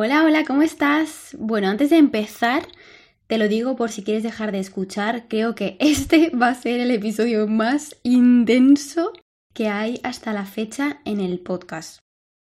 Hola, hola, ¿cómo estás? Bueno, antes de empezar, te lo digo por si quieres dejar de escuchar, creo que este va a ser el episodio más intenso que hay hasta la fecha en el podcast.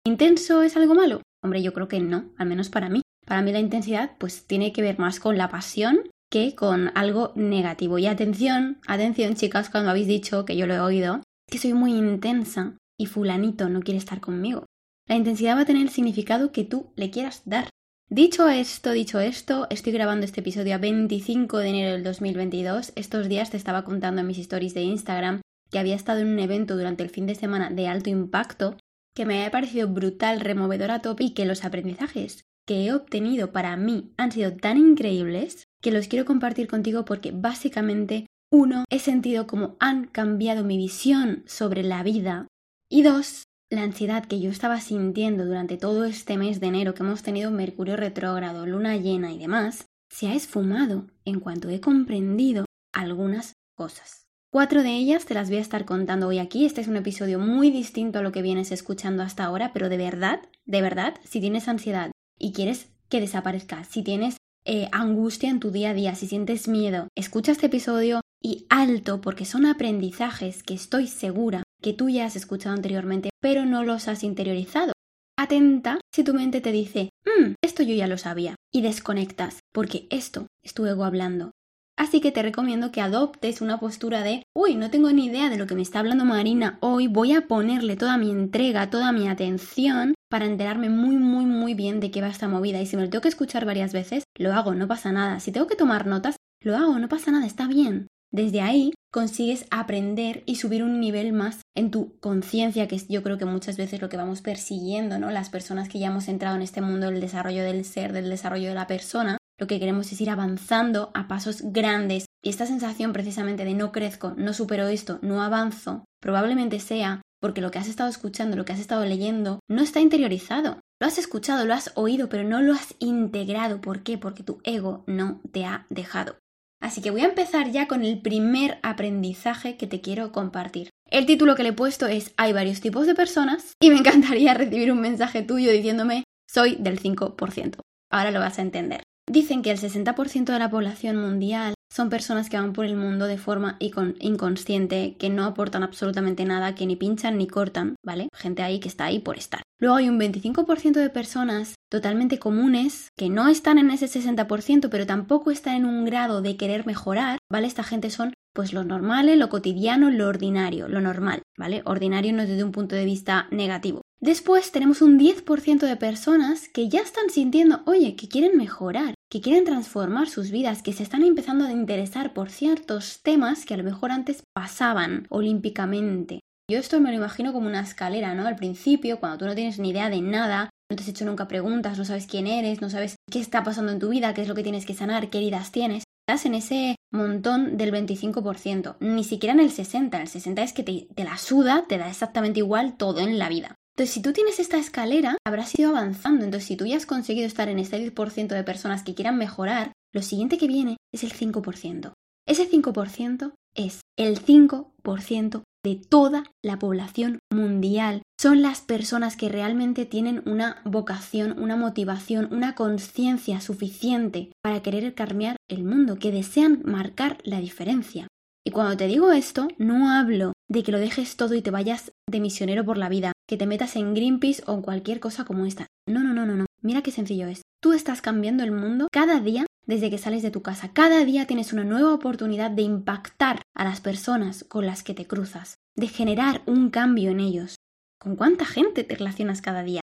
¿Intenso es algo malo? Hombre, yo creo que no, al menos para mí. Para mí la intensidad pues tiene que ver más con la pasión que con algo negativo. Y atención, atención chicas, cuando habéis dicho que yo lo he oído, que soy muy intensa y fulanito no quiere estar conmigo. La intensidad va a tener el significado que tú le quieras dar. Dicho esto, dicho esto, estoy grabando este episodio a 25 de enero del 2022. Estos días te estaba contando en mis stories de Instagram que había estado en un evento durante el fin de semana de alto impacto que me había parecido brutal, removedor a tope y que los aprendizajes que he obtenido para mí han sido tan increíbles que los quiero compartir contigo porque básicamente, uno, he sentido como han cambiado mi visión sobre la vida y dos, la ansiedad que yo estaba sintiendo durante todo este mes de enero que hemos tenido Mercurio retrógrado, luna llena y demás, se ha esfumado en cuanto he comprendido algunas cosas. Cuatro de ellas te las voy a estar contando hoy aquí. Este es un episodio muy distinto a lo que vienes escuchando hasta ahora, pero de verdad, de verdad, si tienes ansiedad y quieres que desaparezca, si tienes eh, angustia en tu día a día, si sientes miedo, escucha este episodio y alto porque son aprendizajes que estoy segura que tú ya has escuchado anteriormente, pero no los has interiorizado. Atenta si tu mente te dice, mmm, esto yo ya lo sabía, y desconectas, porque esto es tu ego hablando. Así que te recomiendo que adoptes una postura de, uy, no tengo ni idea de lo que me está hablando Marina hoy, voy a ponerle toda mi entrega, toda mi atención para enterarme muy, muy, muy bien de qué va esta movida. Y si me lo tengo que escuchar varias veces, lo hago, no pasa nada. Si tengo que tomar notas, lo hago, no pasa nada, está bien. Desde ahí consigues aprender y subir un nivel más en tu conciencia, que es yo creo que muchas veces lo que vamos persiguiendo, ¿no? Las personas que ya hemos entrado en este mundo del desarrollo del ser, del desarrollo de la persona, lo que queremos es ir avanzando a pasos grandes. Y esta sensación precisamente de no crezco, no supero esto, no avanzo, probablemente sea porque lo que has estado escuchando, lo que has estado leyendo, no está interiorizado. Lo has escuchado, lo has oído, pero no lo has integrado. ¿Por qué? Porque tu ego no te ha dejado. Así que voy a empezar ya con el primer aprendizaje que te quiero compartir. El título que le he puesto es Hay varios tipos de personas y me encantaría recibir un mensaje tuyo diciéndome soy del 5%. Ahora lo vas a entender. Dicen que el 60% de la población mundial son personas que van por el mundo de forma inconsciente, que no aportan absolutamente nada, que ni pinchan ni cortan, ¿vale? Gente ahí que está ahí por estar. Luego hay un 25% de personas totalmente comunes que no están en ese 60%, pero tampoco están en un grado de querer mejorar, ¿vale? Esta gente son pues lo normal, lo cotidiano, lo ordinario, lo normal, ¿vale? Ordinario no desde un punto de vista negativo. Después tenemos un 10% de personas que ya están sintiendo, oye, que quieren mejorar, que quieren transformar sus vidas, que se están empezando a interesar por ciertos temas que a lo mejor antes pasaban olímpicamente. Yo esto me lo imagino como una escalera, ¿no? Al principio, cuando tú no tienes ni idea de nada, no te has hecho nunca preguntas, no sabes quién eres, no sabes qué está pasando en tu vida, qué es lo que tienes que sanar, qué heridas tienes, estás en ese montón del 25%, ni siquiera en el 60%, el 60% es que te, te la suda, te da exactamente igual todo en la vida. Entonces, si tú tienes esta escalera, habrás ido avanzando. Entonces, si tú ya has conseguido estar en este 10% de personas que quieran mejorar, lo siguiente que viene es el 5%. Ese 5% es el 5% de toda la población mundial. Son las personas que realmente tienen una vocación, una motivación, una conciencia suficiente para querer cambiar el mundo, que desean marcar la diferencia. Y cuando te digo esto, no hablo de que lo dejes todo y te vayas de misionero por la vida, que te metas en Greenpeace o cualquier cosa como esta. No, no, no, no, no. Mira qué sencillo es. Tú estás cambiando el mundo cada día desde que sales de tu casa. Cada día tienes una nueva oportunidad de impactar a las personas con las que te cruzas, de generar un cambio en ellos. ¿Con cuánta gente te relacionas cada día?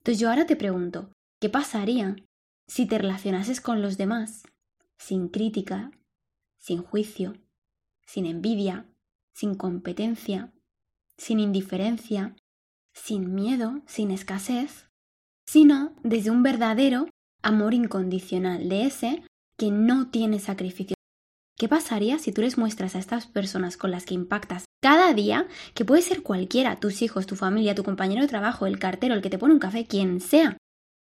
Entonces yo ahora te pregunto, ¿qué pasaría si te relacionases con los demás sin crítica, sin juicio, sin envidia, sin competencia, sin indiferencia, sin miedo, sin escasez, sino desde un verdadero amor incondicional, de ese que no tiene sacrificio. ¿Qué pasaría si tú les muestras a estas personas con las que impactas cada día, que puede ser cualquiera, tus hijos, tu familia, tu compañero de trabajo, el cartero, el que te pone un café, quien sea,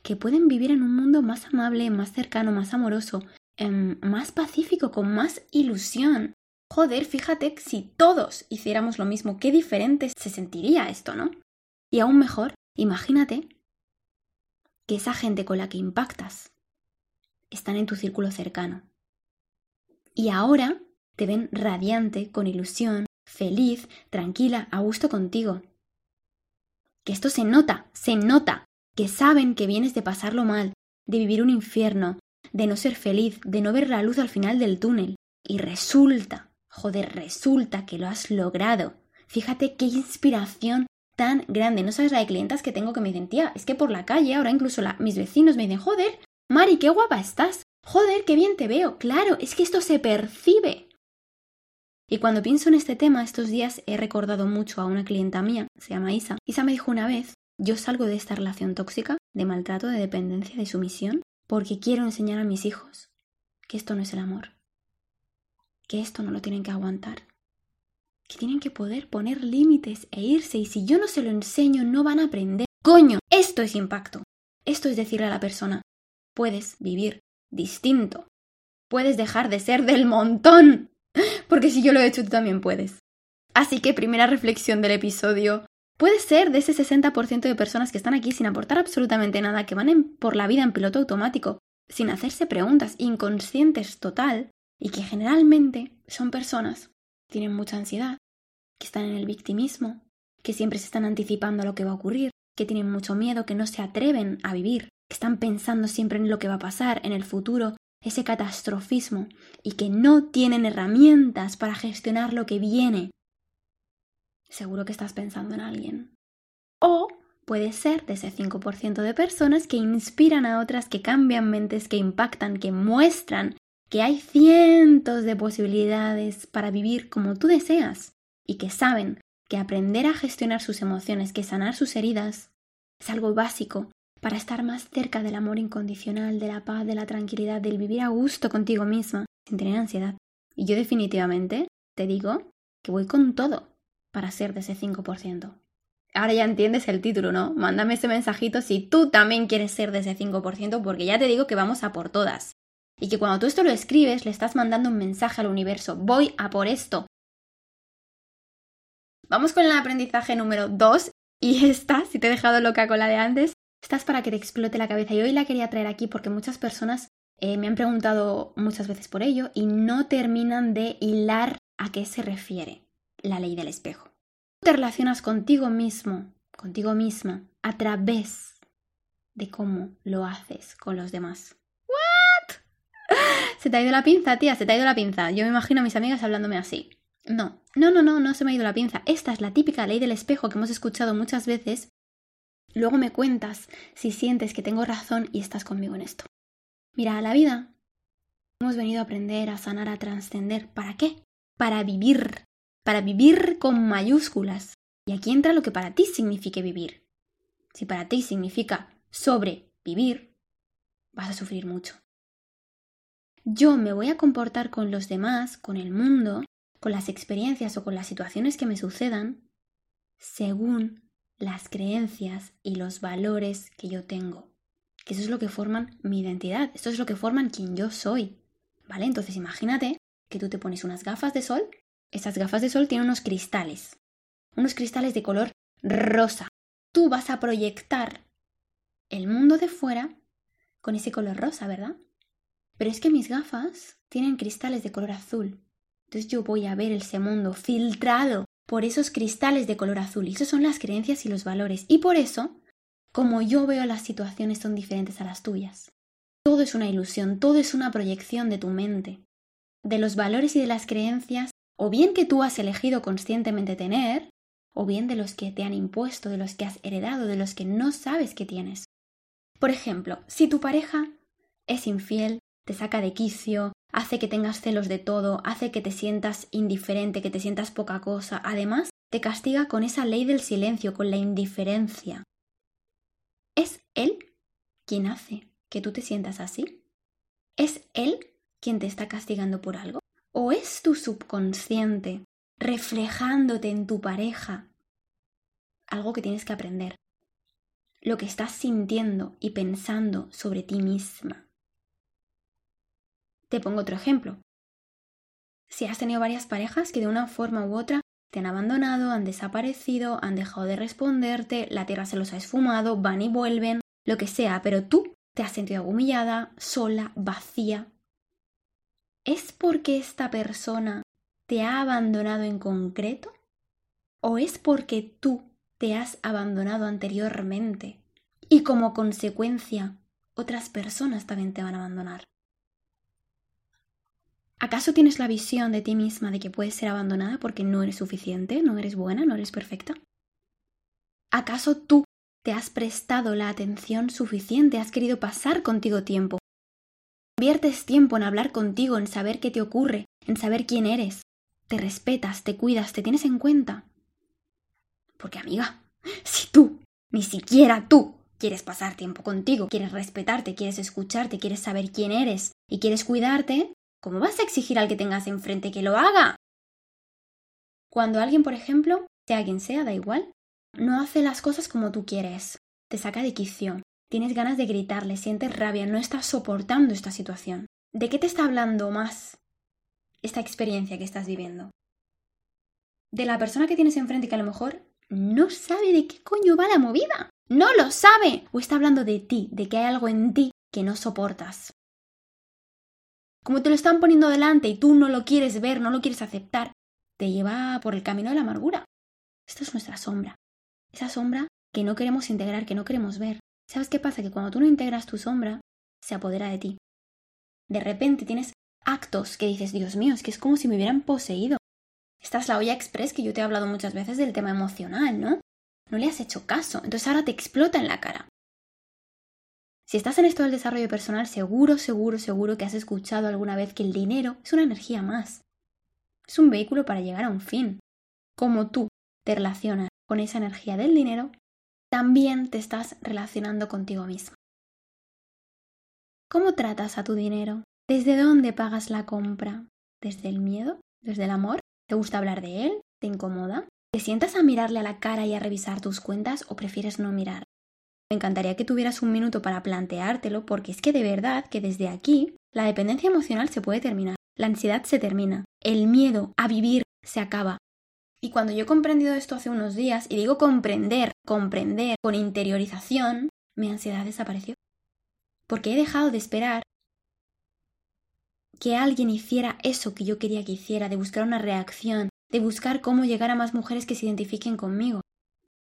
que pueden vivir en un mundo más amable, más cercano, más amoroso, em, más pacífico, con más ilusión, Joder, fíjate si todos hiciéramos lo mismo, qué diferente se sentiría esto, ¿no? Y aún mejor, imagínate que esa gente con la que impactas están en tu círculo cercano. Y ahora te ven radiante, con ilusión, feliz, tranquila, a gusto contigo. Que esto se nota, se nota, que saben que vienes de pasarlo mal, de vivir un infierno, de no ser feliz, de no ver la luz al final del túnel. Y resulta, joder, resulta que lo has logrado. Fíjate qué inspiración tan grande. No sabes la de clientas que tengo que me dicen, tía, es que por la calle ahora incluso mis vecinos me dicen, joder, Mari, qué guapa estás. Joder, qué bien te veo. Claro, es que esto se percibe. Y cuando pienso en este tema, estos días he recordado mucho a una clienta mía, se llama Isa. Isa me dijo una vez, yo salgo de esta relación tóxica, de maltrato, de dependencia, de sumisión, porque quiero enseñar a mis hijos que esto no es el amor, que esto no lo tienen que aguantar, que tienen que poder poner límites e irse y si yo no se lo enseño no van a aprender. Coño, esto es impacto. Esto es decirle a la persona, puedes vivir distinto, puedes dejar de ser del montón, porque si yo lo he hecho, tú también puedes. Así que primera reflexión del episodio. Puede ser de ese 60% de personas que están aquí sin aportar absolutamente nada, que van por la vida en piloto automático, sin hacerse preguntas, inconscientes total, y que generalmente son personas tienen mucha ansiedad, que están en el victimismo, que siempre se están anticipando a lo que va a ocurrir, que tienen mucho miedo, que no se atreven a vivir, que están pensando siempre en lo que va a pasar, en el futuro, ese catastrofismo y que no tienen herramientas para gestionar lo que viene. Seguro que estás pensando en alguien. O puede ser de ese 5% de personas que inspiran a otras, que cambian mentes, que impactan, que muestran que hay cientos de posibilidades para vivir como tú deseas y que saben que aprender a gestionar sus emociones, que sanar sus heridas, es algo básico para estar más cerca del amor incondicional, de la paz, de la tranquilidad, del vivir a gusto contigo misma, sin tener ansiedad. Y yo definitivamente te digo que voy con todo para ser de ese 5%. Ahora ya entiendes el título, ¿no? Mándame ese mensajito si tú también quieres ser de ese 5%, porque ya te digo que vamos a por todas. Y que cuando tú esto lo escribes, le estás mandando un mensaje al universo. Voy a por esto. Vamos con el aprendizaje número 2. Y esta, si te he dejado loca con la de antes, estás para que te explote la cabeza. Y hoy la quería traer aquí porque muchas personas eh, me han preguntado muchas veces por ello y no terminan de hilar a qué se refiere la ley del espejo. Te relacionas contigo mismo, contigo misma, a través de cómo lo haces con los demás. Se te ha ido la pinza, tía, se te ha ido la pinza. Yo me imagino a mis amigas hablándome así. No, no, no, no, no se me ha ido la pinza. Esta es la típica ley del espejo que hemos escuchado muchas veces Luego me cuentas si sientes que tengo razón y estás conmigo en esto. Mira, a la vida hemos venido a aprender, a sanar, a trascender. ¿Para qué? Para vivir. Para vivir con mayúsculas. Y aquí entra lo que para ti signifique vivir. Si para ti significa sobrevivir, vas a sufrir mucho. Yo me voy a comportar con los demás, con el mundo, con las experiencias o con las situaciones que me sucedan, según las creencias y los valores que yo tengo. Que eso es lo que forman mi identidad, esto es lo que forman quien yo soy. ¿Vale? Entonces imagínate que tú te pones unas gafas de sol, esas gafas de sol tienen unos cristales, unos cristales de color rosa. Tú vas a proyectar el mundo de fuera con ese color rosa, ¿verdad? Pero es que mis gafas tienen cristales de color azul. Entonces yo voy a ver ese mundo filtrado por esos cristales de color azul. Y eso son las creencias y los valores. Y por eso, como yo veo las situaciones son diferentes a las tuyas. Todo es una ilusión, todo es una proyección de tu mente, de los valores y de las creencias, o bien que tú has elegido conscientemente tener, o bien de los que te han impuesto, de los que has heredado, de los que no sabes que tienes. Por ejemplo, si tu pareja es infiel, te saca de quicio, hace que tengas celos de todo, hace que te sientas indiferente, que te sientas poca cosa. Además, te castiga con esa ley del silencio, con la indiferencia. ¿Es él quien hace que tú te sientas así? ¿Es él quien te está castigando por algo? ¿O es tu subconsciente reflejándote en tu pareja algo que tienes que aprender? Lo que estás sintiendo y pensando sobre ti misma. Te pongo otro ejemplo. Si has tenido varias parejas que de una forma u otra te han abandonado, han desaparecido, han dejado de responderte, la tierra se los ha esfumado, van y vuelven, lo que sea, pero tú te has sentido humillada, sola, vacía. ¿Es porque esta persona te ha abandonado en concreto? ¿O es porque tú te has abandonado anteriormente y como consecuencia otras personas también te van a abandonar? ¿Acaso tienes la visión de ti misma de que puedes ser abandonada porque no eres suficiente, no eres buena, no eres perfecta? ¿Acaso tú te has prestado la atención suficiente, has querido pasar contigo tiempo? Inviertes tiempo en hablar contigo, en saber qué te ocurre, en saber quién eres. Te respetas, te cuidas, te tienes en cuenta. Porque amiga, si tú, ni siquiera tú, quieres pasar tiempo contigo, quieres respetarte, quieres escucharte, quieres saber quién eres y quieres cuidarte, ¿Cómo vas a exigir al que tengas enfrente que lo haga? Cuando alguien, por ejemplo, sea quien sea, da igual, no hace las cosas como tú quieres, te saca de quicio, tienes ganas de gritarle, sientes rabia, no estás soportando esta situación. ¿De qué te está hablando más esta experiencia que estás viviendo? De la persona que tienes enfrente que a lo mejor no sabe de qué coño va la movida. No lo sabe. O está hablando de ti, de que hay algo en ti que no soportas. Como te lo están poniendo delante y tú no lo quieres ver, no lo quieres aceptar, te lleva por el camino de la amargura. Esta es nuestra sombra. Esa sombra que no queremos integrar, que no queremos ver. ¿Sabes qué pasa? Que cuando tú no integras tu sombra, se apodera de ti. De repente tienes actos que dices, Dios mío, es que es como si me hubieran poseído. Esta es la olla express que yo te he hablado muchas veces del tema emocional, ¿no? No le has hecho caso, entonces ahora te explota en la cara. Si estás en esto del desarrollo personal, seguro, seguro, seguro que has escuchado alguna vez que el dinero es una energía más. Es un vehículo para llegar a un fin. Como tú te relacionas con esa energía del dinero, también te estás relacionando contigo mismo. ¿Cómo tratas a tu dinero? ¿Desde dónde pagas la compra? ¿Desde el miedo? ¿Desde el amor? ¿Te gusta hablar de él? ¿Te incomoda? ¿Te sientas a mirarle a la cara y a revisar tus cuentas o prefieres no mirar? Me encantaría que tuvieras un minuto para planteártelo porque es que de verdad que desde aquí la dependencia emocional se puede terminar, la ansiedad se termina, el miedo a vivir se acaba. Y cuando yo he comprendido esto hace unos días, y digo comprender, comprender con interiorización, mi ansiedad desapareció. Porque he dejado de esperar que alguien hiciera eso que yo quería que hiciera, de buscar una reacción, de buscar cómo llegar a más mujeres que se identifiquen conmigo.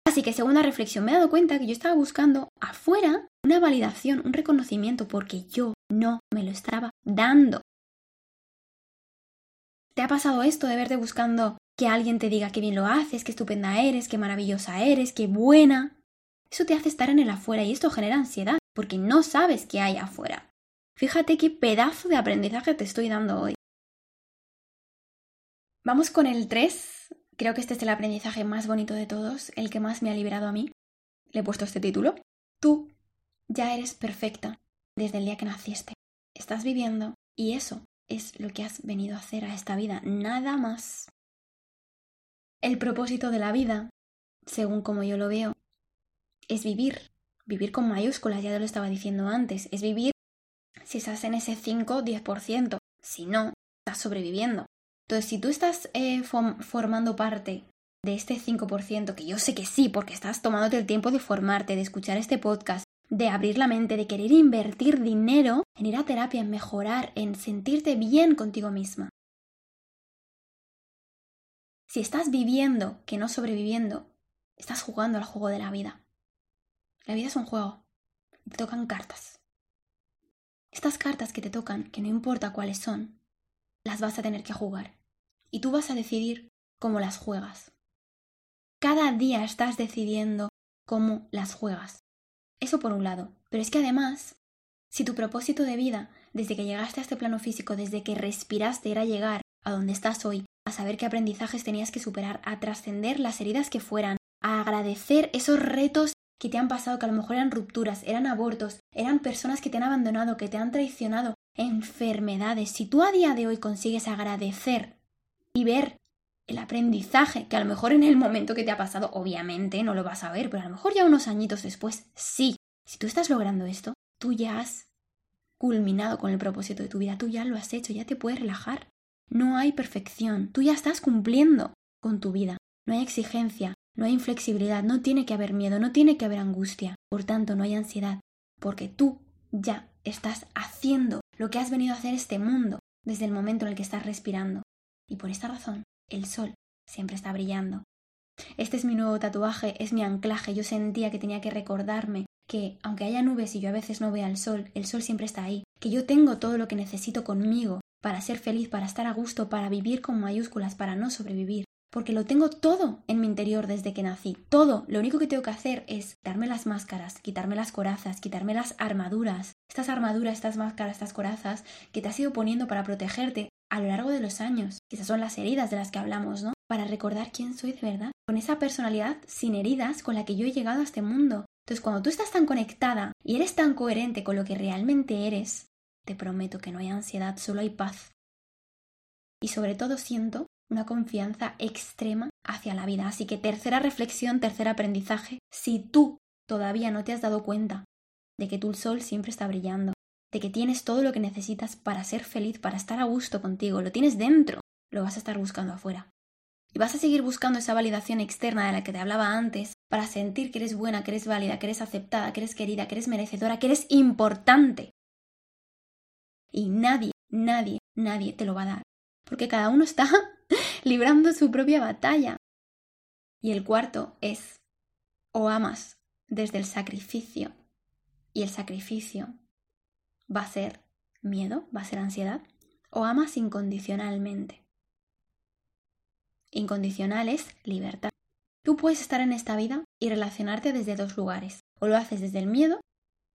Así que segunda reflexión, me he dado cuenta que yo estaba buscando afuera una validación, un reconocimiento, porque yo no me lo estaba dando. ¿Te ha pasado esto de verte buscando que alguien te diga qué bien lo haces, qué estupenda eres, qué maravillosa eres, qué buena? Eso te hace estar en el afuera y esto genera ansiedad, porque no sabes qué hay afuera. Fíjate qué pedazo de aprendizaje te estoy dando hoy. Vamos con el 3, Creo que este es el aprendizaje más bonito de todos, el que más me ha liberado a mí. Le he puesto este título. Tú ya eres perfecta desde el día que naciste. Estás viviendo y eso es lo que has venido a hacer a esta vida, nada más. El propósito de la vida, según como yo lo veo, es vivir. Vivir con mayúsculas, ya te lo estaba diciendo antes. Es vivir si estás en ese 5-10%. Si no, estás sobreviviendo. Entonces, si tú estás eh, formando parte de este 5%, que yo sé que sí, porque estás tomándote el tiempo de formarte, de escuchar este podcast, de abrir la mente, de querer invertir dinero en ir a terapia, en mejorar, en sentirte bien contigo misma. Si estás viviendo, que no sobreviviendo, estás jugando al juego de la vida. La vida es un juego. Te tocan cartas. Estas cartas que te tocan, que no importa cuáles son, las vas a tener que jugar. Y tú vas a decidir cómo las juegas. Cada día estás decidiendo cómo las juegas. Eso por un lado. Pero es que además, si tu propósito de vida, desde que llegaste a este plano físico, desde que respiraste, era llegar a donde estás hoy, a saber qué aprendizajes tenías que superar, a trascender las heridas que fueran, a agradecer esos retos que te han pasado, que a lo mejor eran rupturas, eran abortos, eran personas que te han abandonado, que te han traicionado, enfermedades, si tú a día de hoy consigues agradecer y ver el aprendizaje, que a lo mejor en el momento que te ha pasado, obviamente no lo vas a ver, pero a lo mejor ya unos añitos después, sí. Si tú estás logrando esto, tú ya has culminado con el propósito de tu vida, tú ya lo has hecho, ya te puedes relajar. No hay perfección, tú ya estás cumpliendo con tu vida. No hay exigencia, no hay inflexibilidad, no tiene que haber miedo, no tiene que haber angustia, Por tanto, no hay ansiedad, porque tú ya estás haciendo lo que has venido a hacer este mundo desde el momento en el que estás respirando. Y por esta razón, el sol siempre está brillando. Este es mi nuevo tatuaje, es mi anclaje. Yo sentía que tenía que recordarme que, aunque haya nubes y yo a veces no vea el sol, el sol siempre está ahí, que yo tengo todo lo que necesito conmigo para ser feliz, para estar a gusto, para vivir con mayúsculas, para no sobrevivir. Porque lo tengo todo en mi interior desde que nací. Todo. Lo único que tengo que hacer es quitarme las máscaras, quitarme las corazas, quitarme las armaduras. Estas armaduras, estas máscaras, estas corazas que te has ido poniendo para protegerte a lo largo de los años. Esas son las heridas de las que hablamos, ¿no? Para recordar quién soy de verdad. Con esa personalidad sin heridas con la que yo he llegado a este mundo. Entonces, cuando tú estás tan conectada y eres tan coherente con lo que realmente eres, te prometo que no hay ansiedad, solo hay paz. Y sobre todo siento una confianza extrema hacia la vida. Así que tercera reflexión, tercer aprendizaje, si tú todavía no te has dado cuenta de que tu sol siempre está brillando, de que tienes todo lo que necesitas para ser feliz, para estar a gusto contigo, lo tienes dentro, lo vas a estar buscando afuera. Y vas a seguir buscando esa validación externa de la que te hablaba antes, para sentir que eres buena, que eres válida, que eres aceptada, que eres querida, que eres merecedora, que eres importante. Y nadie, nadie, nadie te lo va a dar. Porque cada uno está librando su propia batalla. Y el cuarto es, o amas desde el sacrificio, y el sacrificio va a ser miedo, va a ser ansiedad, o amas incondicionalmente. Incondicional es libertad. Tú puedes estar en esta vida y relacionarte desde dos lugares. O lo haces desde el miedo,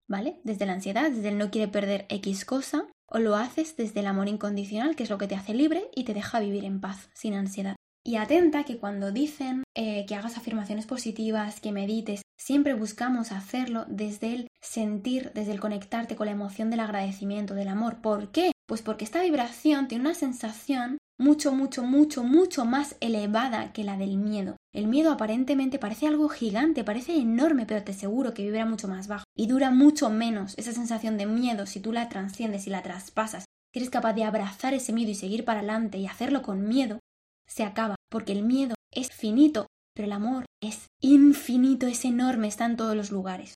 ¿vale? Desde la ansiedad, desde el no quiere perder X cosa, o lo haces desde el amor incondicional, que es lo que te hace libre y te deja vivir en paz, sin ansiedad. Y atenta que cuando dicen eh, que hagas afirmaciones positivas, que medites, siempre buscamos hacerlo desde el sentir, desde el conectarte con la emoción del agradecimiento, del amor. ¿Por qué? Pues porque esta vibración tiene una sensación mucho, mucho, mucho, mucho más elevada que la del miedo. El miedo aparentemente parece algo gigante, parece enorme, pero te aseguro que vibra mucho más bajo y dura mucho menos. Esa sensación de miedo, si tú la transciendes y la traspasas, si eres capaz de abrazar ese miedo y seguir para adelante y hacerlo con miedo, se acaba, porque el miedo es finito, pero el amor es infinito, es enorme, está en todos los lugares.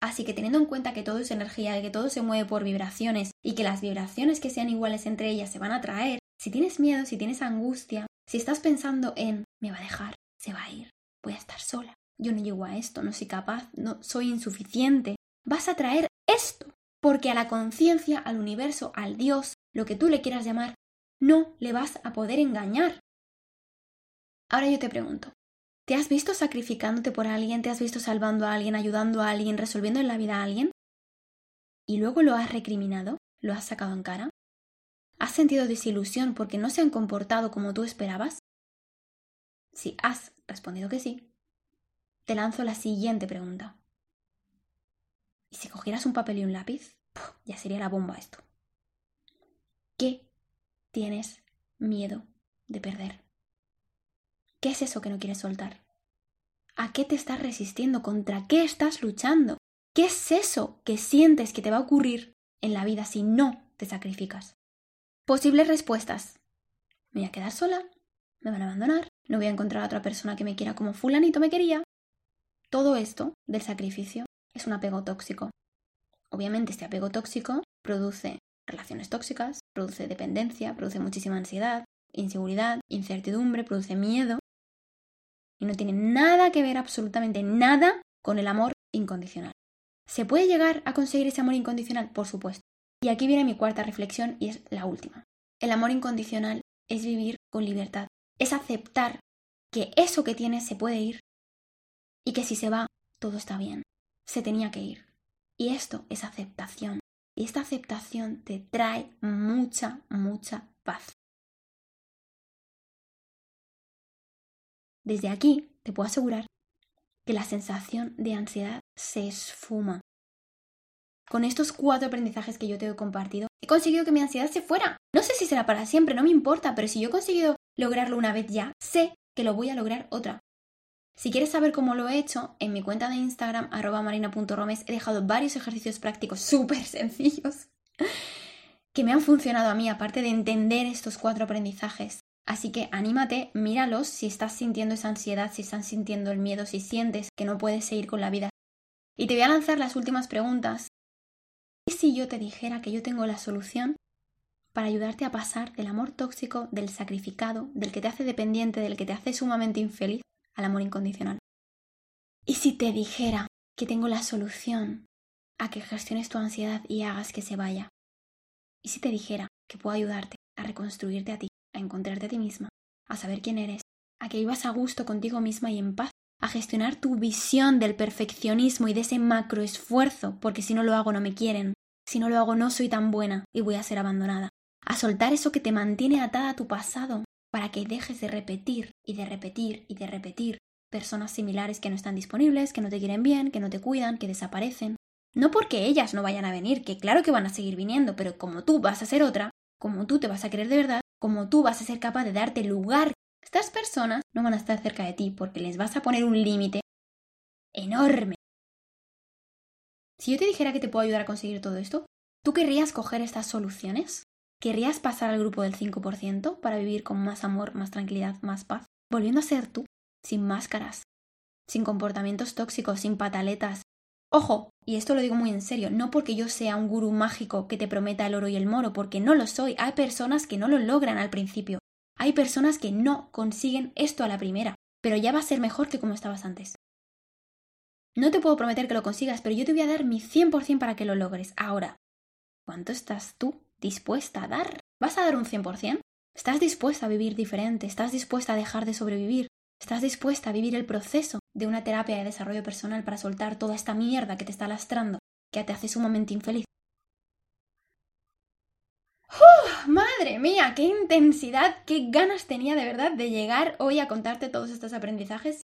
Así que teniendo en cuenta que todo es energía, que todo se mueve por vibraciones y que las vibraciones que sean iguales entre ellas se van a atraer, si tienes miedo, si tienes angustia, si estás pensando en me va a dejar, se va a ir, voy a estar sola, yo no llego a esto, no soy capaz, no soy insuficiente, vas a traer esto, porque a la conciencia, al universo, al Dios, lo que tú le quieras llamar, no le vas a poder engañar. Ahora yo te pregunto, ¿te has visto sacrificándote por alguien? ¿Te has visto salvando a alguien, ayudando a alguien, resolviendo en la vida a alguien? ¿Y luego lo has recriminado? ¿Lo has sacado en cara? ¿Has sentido desilusión porque no se han comportado como tú esperabas? Si has respondido que sí, te lanzo la siguiente pregunta. ¿Y si cogieras un papel y un lápiz? ya sería la bomba esto. ¿Qué tienes miedo de perder? ¿Qué es eso que no quieres soltar? ¿A qué te estás resistiendo? ¿Contra qué estás luchando? ¿Qué es eso que sientes que te va a ocurrir en la vida si no te sacrificas? Posibles respuestas. Me voy a quedar sola, me van a abandonar, no voy a encontrar a otra persona que me quiera como fulanito me quería. Todo esto del sacrificio es un apego tóxico. Obviamente este apego tóxico produce relaciones tóxicas, produce dependencia, produce muchísima ansiedad, inseguridad, incertidumbre, produce miedo. Y no tiene nada que ver, absolutamente nada, con el amor incondicional. ¿Se puede llegar a conseguir ese amor incondicional? Por supuesto. Y aquí viene mi cuarta reflexión y es la última. El amor incondicional es vivir con libertad, es aceptar que eso que tienes se puede ir y que si se va, todo está bien, se tenía que ir. Y esto es aceptación. Y esta aceptación te trae mucha, mucha paz. Desde aquí te puedo asegurar que la sensación de ansiedad se esfuma con estos cuatro aprendizajes que yo te he compartido, he conseguido que mi ansiedad se fuera. No sé si será para siempre, no me importa, pero si yo he conseguido lograrlo una vez ya, sé que lo voy a lograr otra. Si quieres saber cómo lo he hecho, en mi cuenta de Instagram, arroba marina.romes, he dejado varios ejercicios prácticos súper sencillos que me han funcionado a mí, aparte de entender estos cuatro aprendizajes. Así que anímate, míralos si estás sintiendo esa ansiedad, si estás sintiendo el miedo, si sientes que no puedes seguir con la vida Y te voy a lanzar las últimas preguntas. ¿Y si yo te dijera que yo tengo la solución para ayudarte a pasar del amor tóxico, del sacrificado, del que te hace dependiente, del que te hace sumamente infeliz, al amor incondicional? ¿Y si te dijera que tengo la solución a que gestiones tu ansiedad y hagas que se vaya? ¿Y si te dijera que puedo ayudarte a reconstruirte a ti, a encontrarte a ti misma, a saber quién eres, a que vivas a gusto contigo misma y en paz, a gestionar tu visión del perfeccionismo y de ese macro esfuerzo, porque si no lo hago no me quieren, si no lo hago no soy tan buena y voy a ser abandonada, a soltar eso que te mantiene atada a tu pasado, para que dejes de repetir y de repetir y de repetir personas similares que no están disponibles, que no te quieren bien, que no te cuidan, que desaparecen. No porque ellas no vayan a venir, que claro que van a seguir viniendo, pero como tú vas a ser otra, como tú te vas a querer de verdad, como tú vas a ser capaz de darte lugar, estas personas no van a estar cerca de ti porque les vas a poner un límite enorme. Si yo te dijera que te puedo ayudar a conseguir todo esto, ¿tú querrías coger estas soluciones? ¿Querrías pasar al grupo del 5% para vivir con más amor, más tranquilidad, más paz? Volviendo a ser tú, sin máscaras, sin comportamientos tóxicos, sin pataletas. Ojo, y esto lo digo muy en serio, no porque yo sea un gurú mágico que te prometa el oro y el moro, porque no lo soy. Hay personas que no lo logran al principio. Hay personas que no consiguen esto a la primera, pero ya va a ser mejor que como estabas antes. No te puedo prometer que lo consigas, pero yo te voy a dar mi 100% para que lo logres. Ahora, ¿cuánto estás tú dispuesta a dar? ¿Vas a dar un 100%? ¿Estás dispuesta a vivir diferente? ¿Estás dispuesta a dejar de sobrevivir? ¿Estás dispuesta a vivir el proceso de una terapia de desarrollo personal para soltar toda esta mierda que te está lastrando, que te hace sumamente infeliz? Madre mía, qué intensidad, qué ganas tenía de verdad de llegar hoy a contarte todos estos aprendizajes.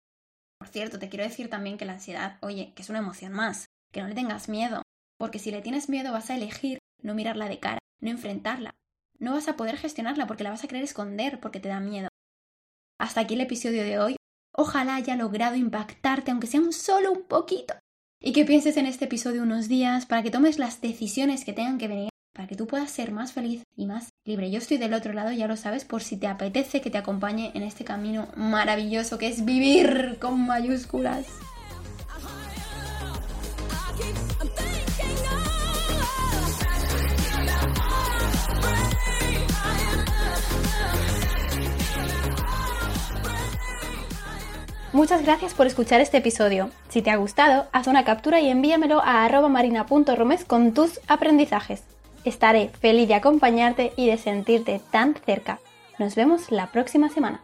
Por cierto, te quiero decir también que la ansiedad, oye, que es una emoción más, que no le tengas miedo, porque si le tienes miedo vas a elegir no mirarla de cara, no enfrentarla. No vas a poder gestionarla porque la vas a querer esconder porque te da miedo. Hasta aquí el episodio de hoy. Ojalá haya logrado impactarte, aunque sea un solo un poquito. Y que pienses en este episodio unos días para que tomes las decisiones que tengan que venir para que tú puedas ser más feliz y más libre. Yo estoy del otro lado, ya lo sabes, por si te apetece que te acompañe en este camino maravilloso que es vivir con mayúsculas. Muchas gracias por escuchar este episodio. Si te ha gustado, haz una captura y envíamelo a arroba marina.romes con tus aprendizajes. Estaré feliz de acompañarte y de sentirte tan cerca. Nos vemos la próxima semana.